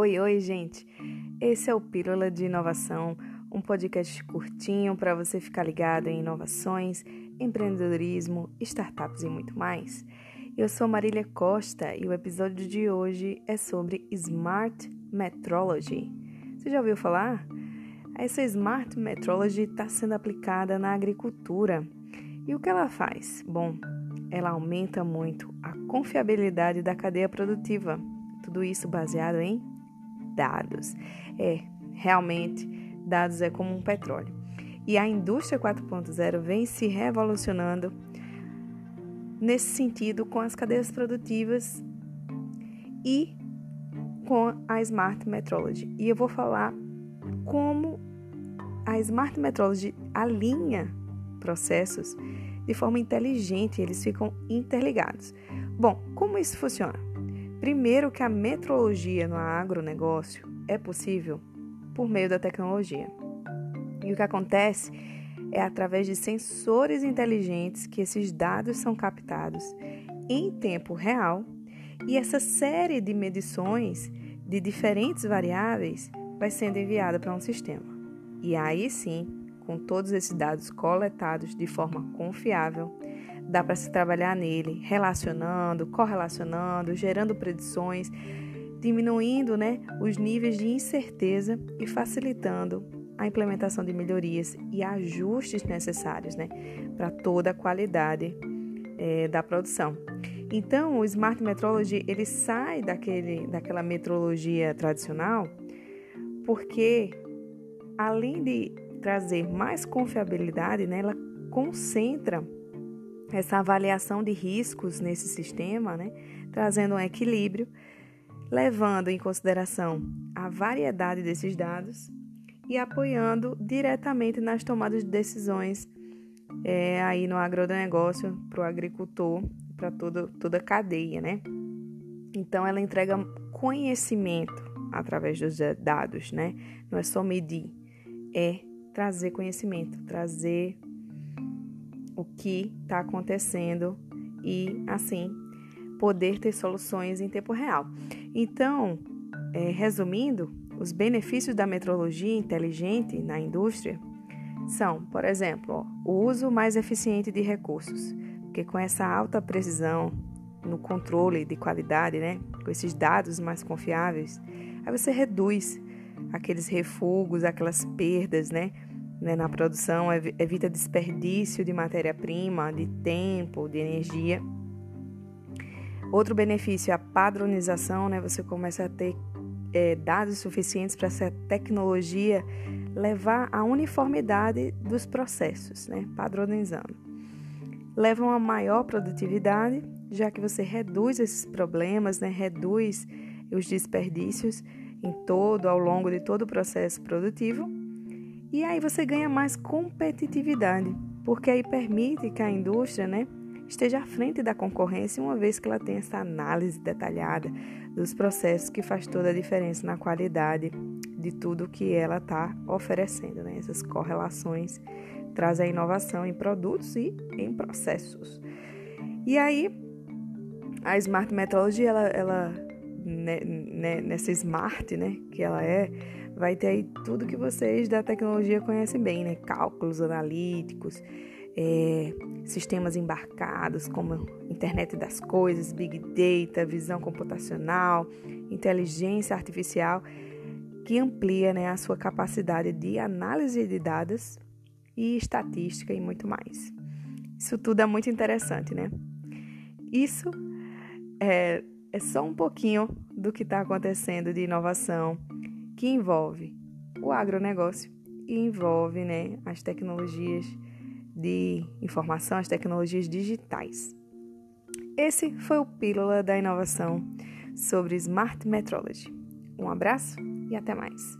Oi, oi, gente! Esse é o Pílula de Inovação, um podcast curtinho para você ficar ligado em inovações, empreendedorismo, startups e muito mais. Eu sou Marília Costa e o episódio de hoje é sobre Smart Metrology. Você já ouviu falar? Essa Smart Metrology está sendo aplicada na agricultura. E o que ela faz? Bom, ela aumenta muito a confiabilidade da cadeia produtiva. Tudo isso baseado em dados. É, realmente, dados é como um petróleo. E a indústria 4.0 vem se revolucionando nesse sentido com as cadeias produtivas e com a Smart Metrology. E eu vou falar como a Smart Metrology alinha processos de forma inteligente, eles ficam interligados. Bom, como isso funciona? Primeiro que a metrologia no agronegócio é possível por meio da tecnologia. E o que acontece é através de sensores inteligentes que esses dados são captados em tempo real e essa série de medições de diferentes variáveis vai sendo enviada para um sistema. E aí sim, com todos esses dados coletados de forma confiável, dá para se trabalhar nele, relacionando, correlacionando, gerando predições, diminuindo né, os níveis de incerteza e facilitando a implementação de melhorias e ajustes necessários né, para toda a qualidade é, da produção. Então, o Smart Metrology ele sai daquele, daquela metrologia tradicional, porque além de trazer mais confiabilidade, né, ela concentra essa avaliação de riscos nesse sistema, né, trazendo um equilíbrio, levando em consideração a variedade desses dados e apoiando diretamente nas tomadas de decisões é, aí no agronegócio, para o agricultor, para toda, a cadeia, né? Então, ela entrega conhecimento através dos dados, né? Não é só medir, é trazer conhecimento, trazer o que está acontecendo e, assim, poder ter soluções em tempo real. Então, é, resumindo, os benefícios da metrologia inteligente na indústria são, por exemplo, ó, o uso mais eficiente de recursos, porque com essa alta precisão no controle de qualidade, né, com esses dados mais confiáveis, aí você reduz aqueles refugos, aquelas perdas, né, né, na produção, evita desperdício de matéria-prima, de tempo, de energia. Outro benefício é a padronização, né? Você começa a ter é, dados suficientes para essa tecnologia levar à uniformidade dos processos, né? Padronizando. Leva a maior produtividade, já que você reduz esses problemas, né? Reduz os desperdícios em todo, ao longo de todo o processo produtivo e aí você ganha mais competitividade, porque aí permite que a indústria né, esteja à frente da concorrência, uma vez que ela tem essa análise detalhada dos processos que faz toda a diferença na qualidade de tudo que ela está oferecendo. Né? Essas correlações trazem a inovação em produtos e em processos. E aí, a Smart Metrology, ela, ela né, né, nessa Smart, né, que ela é, vai ter aí tudo que vocês da tecnologia conhecem bem, né? Cálculos analíticos, é, sistemas embarcados como internet das coisas, big data, visão computacional, inteligência artificial, que amplia né, a sua capacidade de análise de dados e estatística e muito mais. Isso tudo é muito interessante, né? Isso é, é só um pouquinho do que está acontecendo de inovação que envolve o agronegócio e envolve né, as tecnologias de informação, as tecnologias digitais. Esse foi o Pílula da Inovação sobre Smart Metrology. Um abraço e até mais.